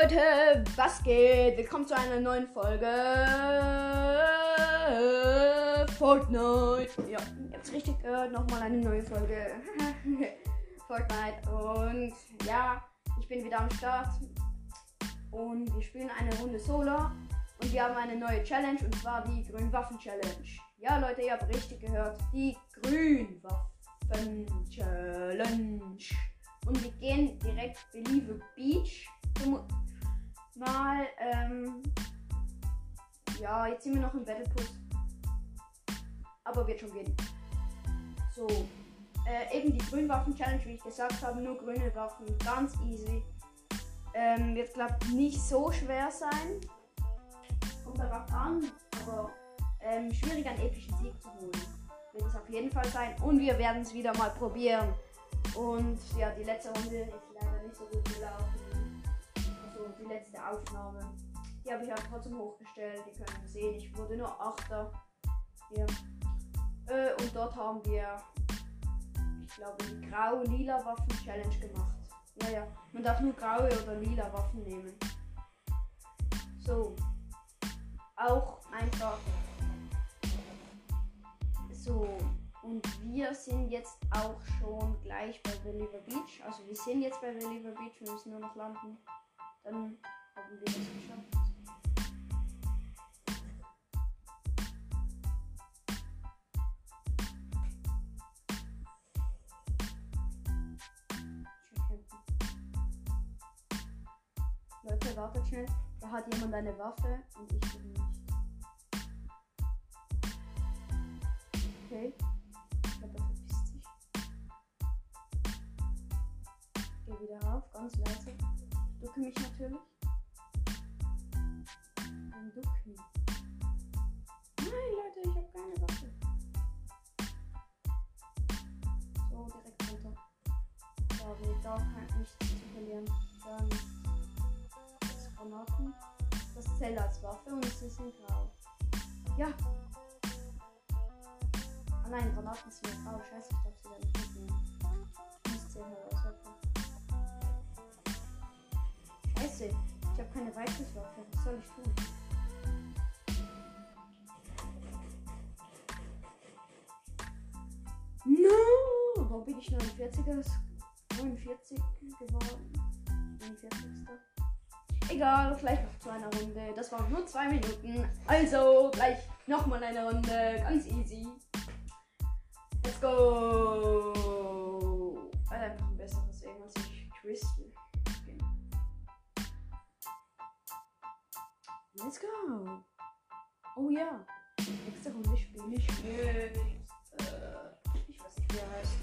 Leute, was geht? Willkommen zu einer neuen Folge Fortnite. Ja, ihr habt richtig gehört, nochmal eine neue Folge Fortnite. Und ja, ich bin wieder am Start. Und wir spielen eine Runde Solo. Und wir haben eine neue Challenge und zwar die Grünwaffen-Challenge. Ja, Leute, ihr habt richtig gehört. Die Grünwaffen-Challenge. Und wir gehen direkt Believe Beach. Mal, ähm, ja, jetzt sind wir noch im Battle Pass. Aber wird schon gehen. So, äh, eben die Grünwaffen-Challenge, wie ich gesagt habe, nur grüne Waffen, ganz easy. Ähm, wird, glaube ich, nicht so schwer sein. Kommt darauf an, aber ähm, schwierig einen epischen Sieg zu holen. Wird es auf jeden Fall sein. Und wir werden es wieder mal probieren. Und ja, die letzte Runde ist leider nicht so gut gelaufen. Also die letzte Aufnahme. Die habe ich auch trotzdem hochgestellt. Die können sehen, ich wurde nur Achter. Ja. Äh, und dort haben wir, ich glaube, die grau-lila Waffen-Challenge gemacht. Ja, ja. Man darf nur graue oder lila Waffen nehmen. So. Auch einfach. So. Und wir sind jetzt auch schon gleich bei Believer Beach. Also wir sind jetzt bei Believer Beach, wir müssen nur noch landen. Dann haben wir das geschafft. Leute, wartet schnell. Da hat jemand eine Waffe und ich bin nicht. Okay. Ich glaube, er verpisst sich. Geh wieder rauf, ganz leise. Ducke mich natürlich. Ein Ducken. Nein, Leute, ich habe keine Waffe. So, direkt runter. Haben wir gar kein, nichts zu verlieren. Dann das Granaten. Das zählt als Waffe und sie sind grau. Ja, Ah nein, Granaten sind grau. Scheiße, ich darf sie da nicht mitnehmen. Ich muss 10 herauswerfen. Scheiße, ich habe keine Weitungswaffe. Was soll ich tun? No! Warum bin ich 49er? 49 geworden? 49. Egal, gleich noch zu einer Runde. Das waren nur zwei Minuten. Also gleich nochmal eine Runde. Ganz easy. Let's go! Weil einfach ein besseres als ich Crystal. Let's go! Oh ja. Nächste Runde spiele ich mit. Äh, weiß nicht, wie heißt.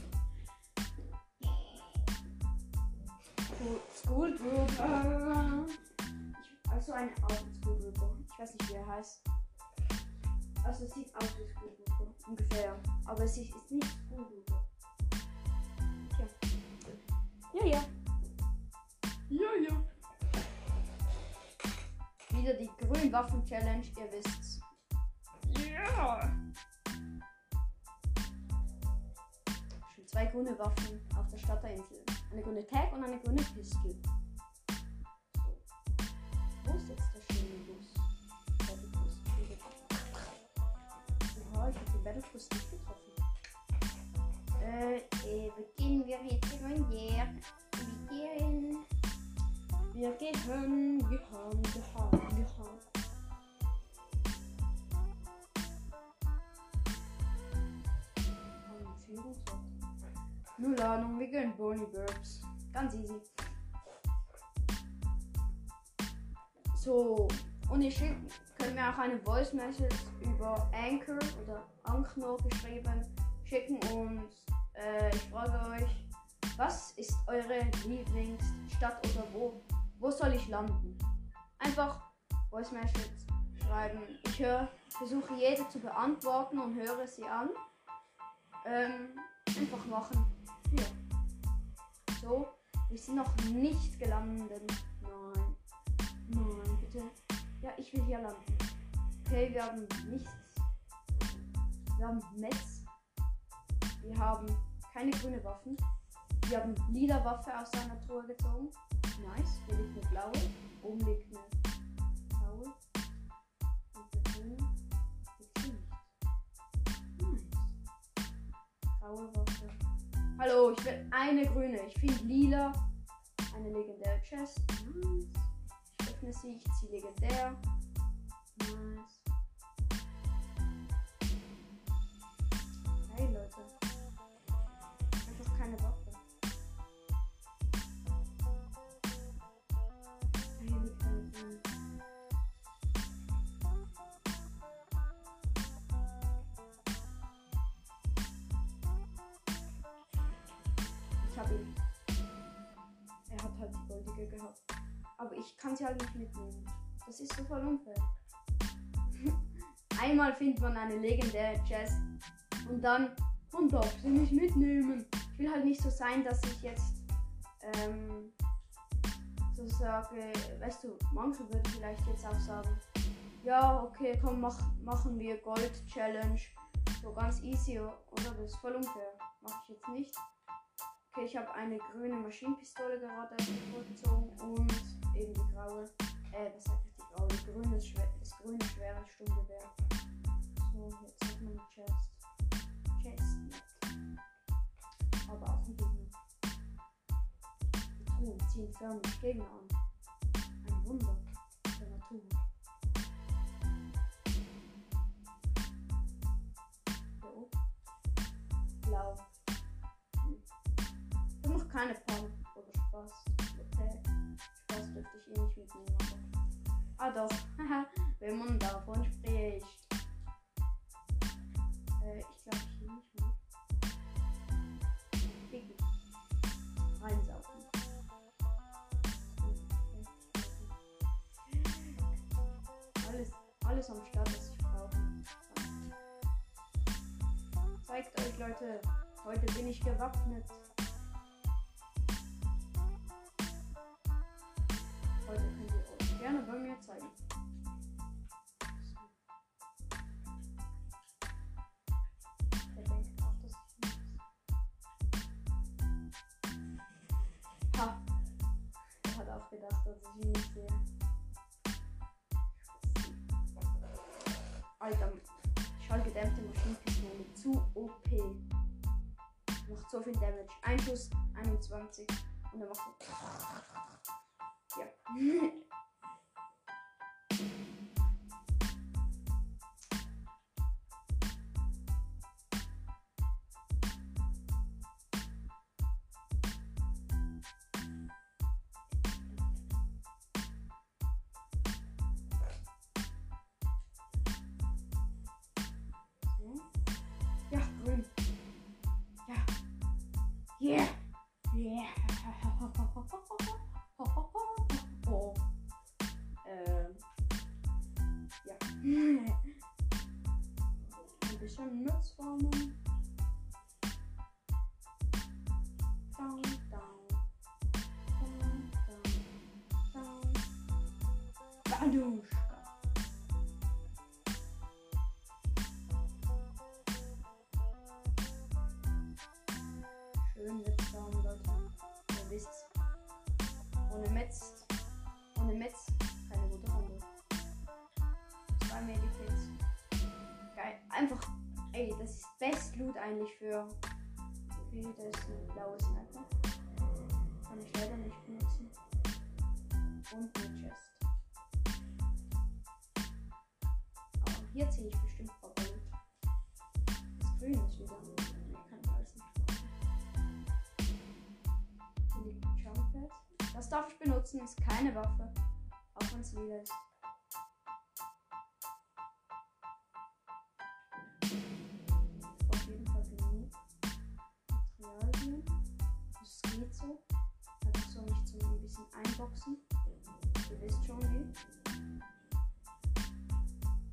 School- Trooper. Also ein Auto School Trooper. Ich weiß nicht, wie er heißt. Also es sieht aus wie School Trooper. Ungefähr. Aber es ist nicht School Trooper. Tja. Ja, ja. Ja, ja. Wieder die Grünwaffen-Challenge, ihr wisst's. Ja. Schon zwei grüne Waffen auf der Stadterinsel. Eine grüne Tag und eine grüne Pistol. So. Wo ist jetzt der schöne Bus? Oha, ich hab den Battle Bus nicht getroffen. Äh, äh, beginnen wir jetzt die Runde. Wir gehen. Wir gehen, gehen, gehen, gehen. Ein Null Ahnung, wir gehen Bonnie Burbs. Ganz easy. So, und ihr schickt, könnt mir auch eine Voice Message über Anchor oder Ankno geschrieben schicken und äh, ich frage euch, was ist eure Lieblingsstadt oder wo, wo soll ich landen? Einfach Voice Message schreiben. Ich höre, versuche jede zu beantworten und höre sie an. Ähm, einfach machen. Ja. So, wir sind noch nicht gelandet. Nein. Nein, bitte. Ja, ich will hier landen. Okay, wir haben nichts. Wir haben Metz. Wir haben keine grüne Waffen. Wir haben lila Waffe aus seiner Truhe gezogen. Nice. Hier liegt eine blaue. Oben liegt eine blaue. Und der grüne. Nice. Graue Waffe. Hallo, ich will eine grüne. Ich finde lila. Eine legendäre Chest. Nice. Ich öffne sie. Ich ziehe legendär. Nice. Ich kann sie halt nicht mitnehmen. Das ist so voll unfair. Einmal findet man eine legendäre Chest und dann und darf sie nicht mitnehmen. Ich will halt nicht so sein, dass ich jetzt ähm, so sage, weißt du, manche würden vielleicht jetzt auch sagen, ja, okay, komm, mach, machen wir Gold Challenge. So ganz easy, oder? Das ist voll unfair. Mache ich jetzt nicht. Okay, ich habe eine grüne Maschinenpistole gerade vorgezogen und eben die graue. Äh, was sag ich, die graue? Die grüne, schwer, das grüne schwere Sturmgewehr. So, jetzt hat man eine Chest. Chest. Aber auch ein Gegner. Die Truhen ziehen förmlich Gegner an. Ein Wunder der Natur. Hier oben. Blau. Hm. Das macht keine Pump oder Spaß. Okay. Dürfte ich eh nicht mitnehmen. Ah doch. Wenn man davon spricht. Äh, ich glaube hier nicht mehr. Diggi. Reinsaugen. Alles, alles am Start, was ich brauche. Zeigt euch, Leute. Heute bin ich gewappnet. Gedacht, dass ich ihn nicht sehe. Alter, schallgedämpfte Maschinenpistole zu OP. Macht so viel Damage. Ein Schuss, 21. Und er macht so. Ja. Yeah. Schön Netzformen, Leute. Ihr wisst's. Ohne Metz. Ohne Metz keine gute Runde. Zwei Medikits. Geil. Einfach. Ey, das ist Best Loot eigentlich für. Wie das ist ein blaues Sniper. Kann ich leider nicht benutzen. Und eine Chest. Aber hier ziehe ich bestimmt vorbei. Das Grün ist wieder. Das darf ich benutzen, ist keine Waffe. Auch wenn es lila ist. Auf jeden Fall genug Materialien. Das geht so. Einfach so mich zum ein bisschen einboxen. Ihr wisst schon wie.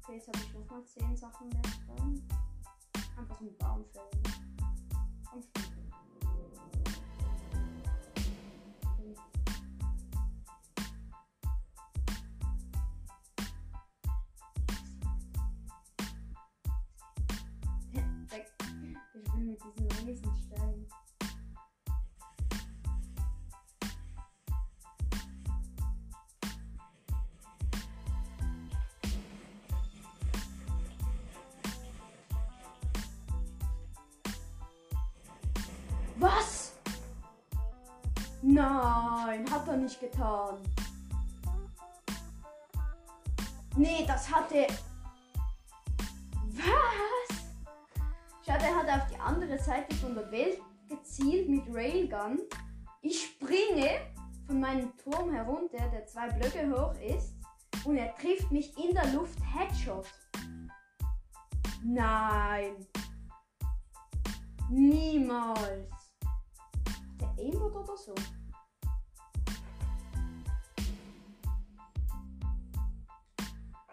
Okay, jetzt habe ich nochmal 10 Sachen mehr dran. Einfach einen Baum fällen. Schon. Stein mit diesen riesen Steinen. Was? Nein, hat er nicht getan. Nee, das hatte... Was? Schade, er hat auf die andere Seite von der Welt gezielt mit Railgun. Ich springe von meinem Turm herunter, der zwei Blöcke hoch ist, und er trifft mich in der Luft Headshot. Nein. Niemals. Der Aimbot oder so?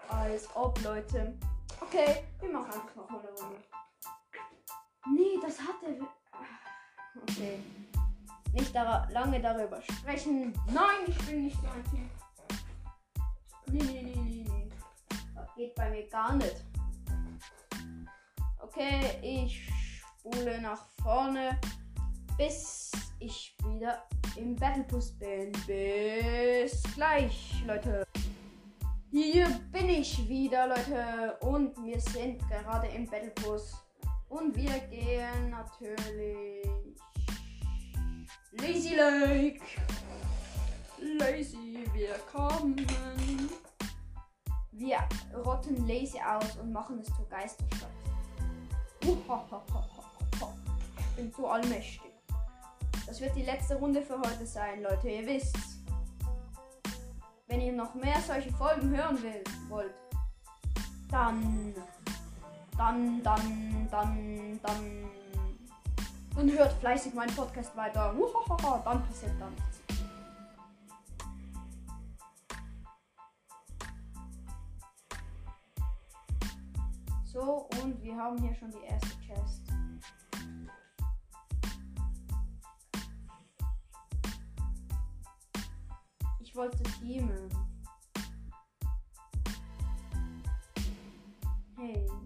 Als ob, Leute. Okay, wir machen einfach noch eine Runde. Nee, das hat er. Okay. Nicht dar lange darüber sprechen. Nein, ich will nicht so ein Typ. Nee, nee, nee, nee, nee. Das geht bei mir gar nicht. Okay, ich spule nach vorne, bis ich wieder im Battle Bus bin. Bis gleich, Leute. Hier bin ich wieder, Leute. Und wir sind gerade im Battle Bus. Und wir gehen natürlich Lazy Lake. Lazy, wir kommen. Wir rotten Lazy aus und machen es zur Geisterstadt. Ich bin so allmächtig. Das wird die letzte Runde für heute sein, Leute. Ihr wisst's. Wenn ihr noch mehr solche Folgen hören will, wollt, dann, dann, dann, dann, dann, dann hört fleißig meinen Podcast weiter. Dann passiert dann nichts. So, und wir haben hier schon die erste Chest. Ich wollte teamen. Hey.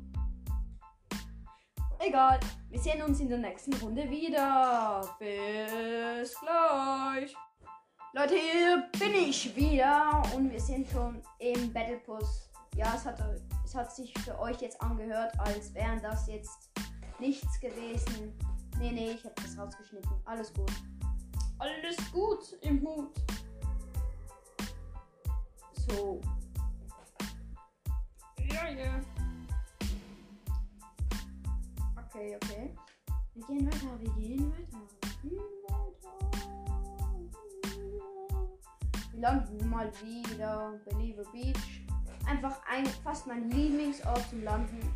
Egal. Wir sehen uns in der nächsten Runde wieder. Bis gleich. Leute, hier bin ich wieder und wir sind schon im Battle Bus. Ja, es hat, es hat sich für euch jetzt angehört, als wären das jetzt nichts gewesen. Nee, nee, ich habe das rausgeschnitten. Alles gut. Alles gut im Hut. So. Ja, ja. Okay, okay. Wir gehen weiter, wir gehen weiter. Wir landen mal wieder Believer Beach. Einfach ein, fast mein Lieblingsort zum Landen.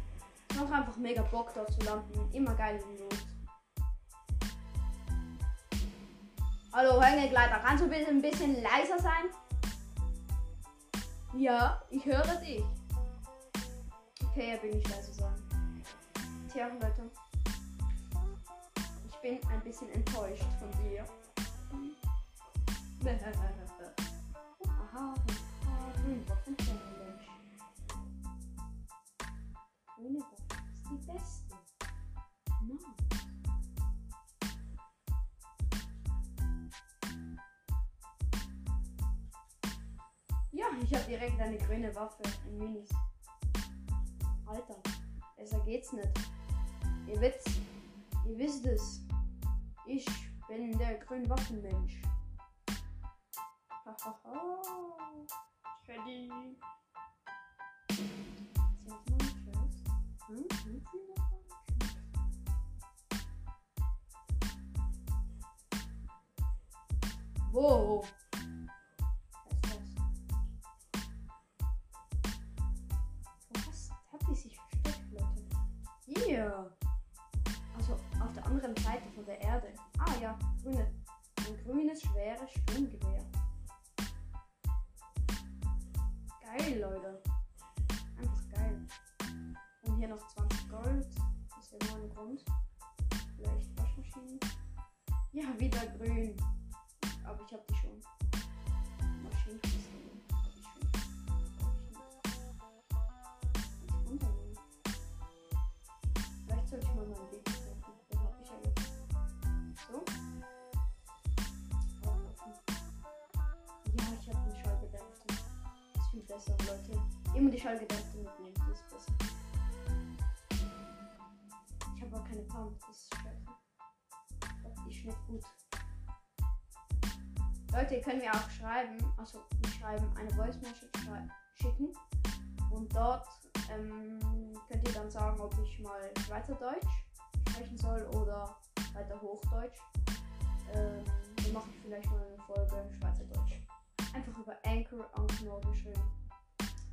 Mache einfach mega Bock dort zu landen. Immer geil Not. Hallo Hängegleiter, kannst du bitte ein bisschen leiser sein? Ja, ich höre dich. Okay, er will nicht leise sein. Tja, Leute. Ich bin ein bisschen enttäuscht von dir. Aha, grüne Waffe ist die beste. Ja, ich habe direkt eine grüne Waffe in Minis. Alter, besser geht's nicht. Ihr wisst, ihr wisst es. Ich bin der Grünwaffenmensch. Hahaha. Chest? Hm? Sind sie noch meine Chest? Wo? Was ist das? Wo hast, hat die sich versteckt? Hier. Also anderen Seite von der Erde. Ah ja, grüne. Ein grünes, schweres Sturmgewehr. Geil, Leute. Einfach geil. Und hier noch 20 Gold. Das ist ja nur ein Grund. Vielleicht Waschmaschinen. Ja, wieder grün. Aber ich hab die schon. Maschinenkiste. Besser, Leute. Immer die Schallgedämpfte mitnehmen, die ist besser. Ich habe aber keine Pump, das ist scheiße. Ich glaub, Die nicht gut. Leute, ihr könnt mir auch schreiben, also schreiben, eine Voice Message schicken. Und dort ähm, könnt ihr dann sagen, ob ich mal Schweizerdeutsch sprechen soll oder weiter Hochdeutsch. Ähm, dann mache ich vielleicht mal eine Folge Schweizerdeutsch. Einfach über Anchor Anchor geschrieben.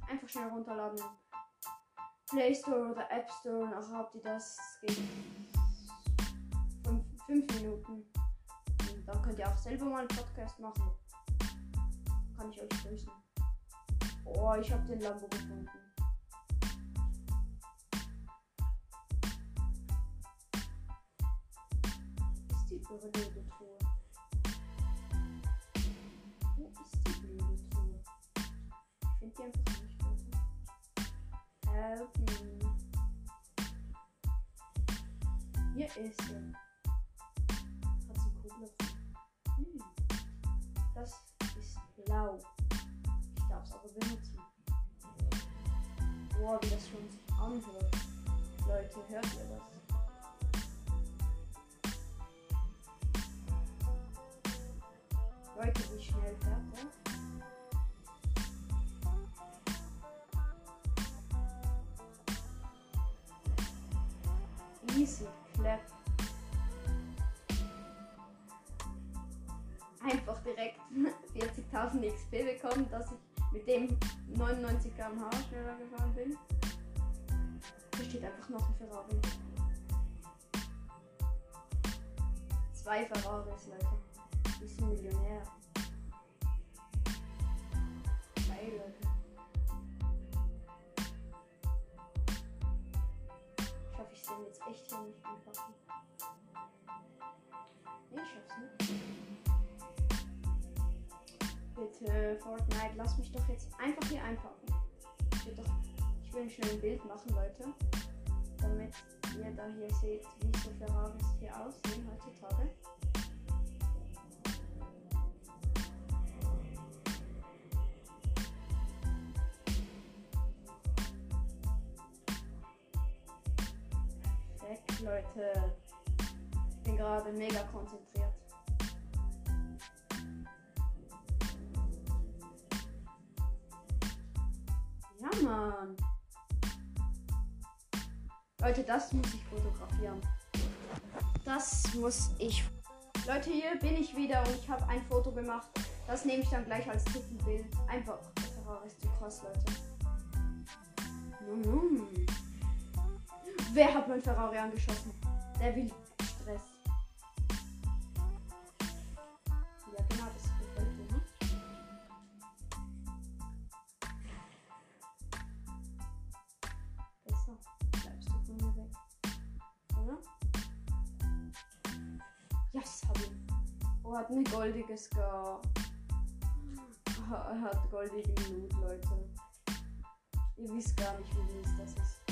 Einfach schnell runterladen. Play Store oder App Store. Nachher habt ihr das. Es geht fünf, fünf Minuten. Und dann könnt ihr auch selber mal einen Podcast machen. Kann ich euch grüßen. Oh, ich habe den Lambo gefunden. Ist die Truhe? Wo ist die blöde Truhe? Ich finde die einfach nicht, Leute. Help me. Hier ist sie. Hat sie Kugel. Hm. Das ist blau. Ich darf es aber benutzen. Boah, wie das schon sich anhört. Leute, hört ihr das? Leute, wie schnell fährt der? Bekommen, dass ich mit dem 99 km/h schneller gefahren bin. Hier steht einfach noch ein Ferrari. Zwei Ferraris, Leute. Wir sind Millionär. Geil, Leute. Ich hoffe, ich sehe jetzt echt hier nicht anpacken. Bitte, Fortnite, lass mich doch jetzt einfach hier einpacken. Ich will, doch, ich will schnell ein Bild machen, Leute. Damit ihr da hier seht, wie so Ferraris hier aussehen heutzutage. Weg, Leute. Ich bin gerade mega konzentriert. Mann. Leute, das muss ich fotografieren. Das muss ich. Leute, hier bin ich wieder und ich habe ein Foto gemacht. Das nehme ich dann gleich als Titelbild. Einfach. Ferrari ist zu krass, Leute. Mm. Wer hat mein Ferrari angeschossen? Der will hat eine goldige Scar. Ha- Er hat goldigen Loot, Leute. Ihr wisst gar nicht, wie mies das ist.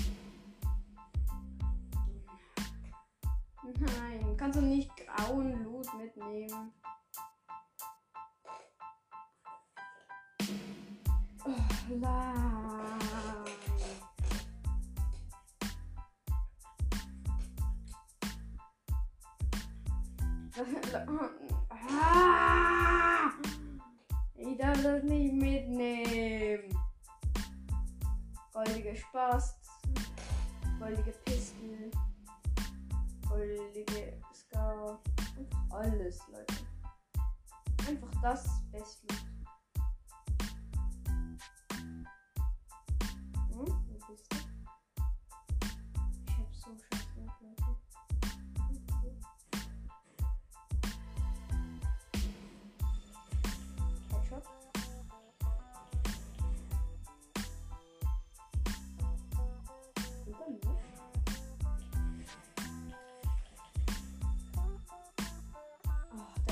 Nein, kannst du nicht grauen Loot mitnehmen? Oh, nein. Ah! Ich darf das nicht mitnehmen. Goldige Spast, goldige Pistol, goldige Scar. Einfach alles, Leute. Einfach das Beste.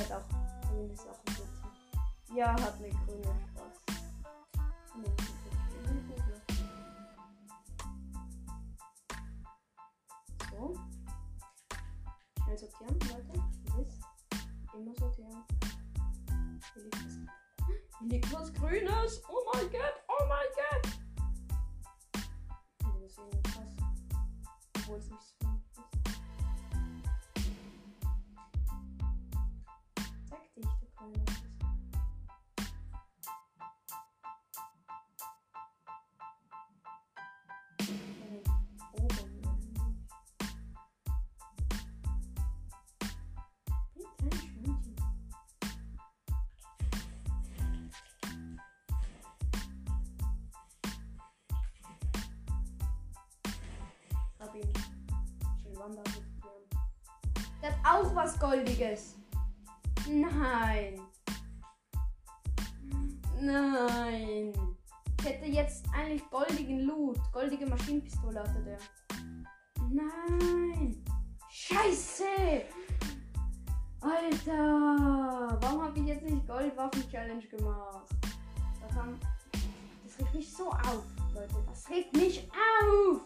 Hat auch grüne Sachen bitte. Ja, hat eine grüne Spaß. So. Schnell sortieren, Leute. Wisst. Immer sortieren. Hier liegt was. Hier liegt was Grünes. Oh mein Gott. Oh mein Gott. Irgendwie krass. Obwohl es nicht so Wanda Der hat auch was Goldiges. Nein. Nein. Ich hätte jetzt eigentlich goldigen Loot. Goldige Maschinenpistole hatte der. Nein. Scheiße. Alter. Warum habe ich jetzt nicht Goldwaffen-Challenge gemacht? Das, haben, das regt mich so auf, Leute. Das regt mich auf.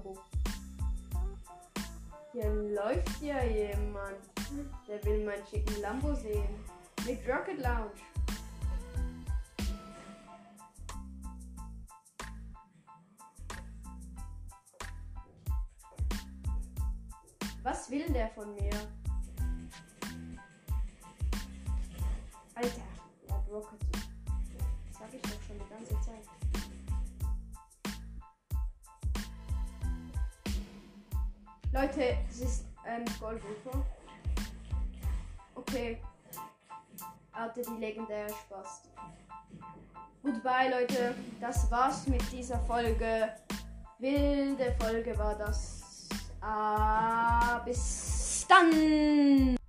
Lambo. Hier läuft ja jemand. Der will meinen schicken Lambo sehen. Mit Rocket Lounge. Was will der von mir? Leute, es ist ähm, Goldrufer. Okay. Hatte die legendäre Spaß. Goodbye, Leute. Das war's mit dieser Folge. Wilde Folge war das. Ah, bis dann.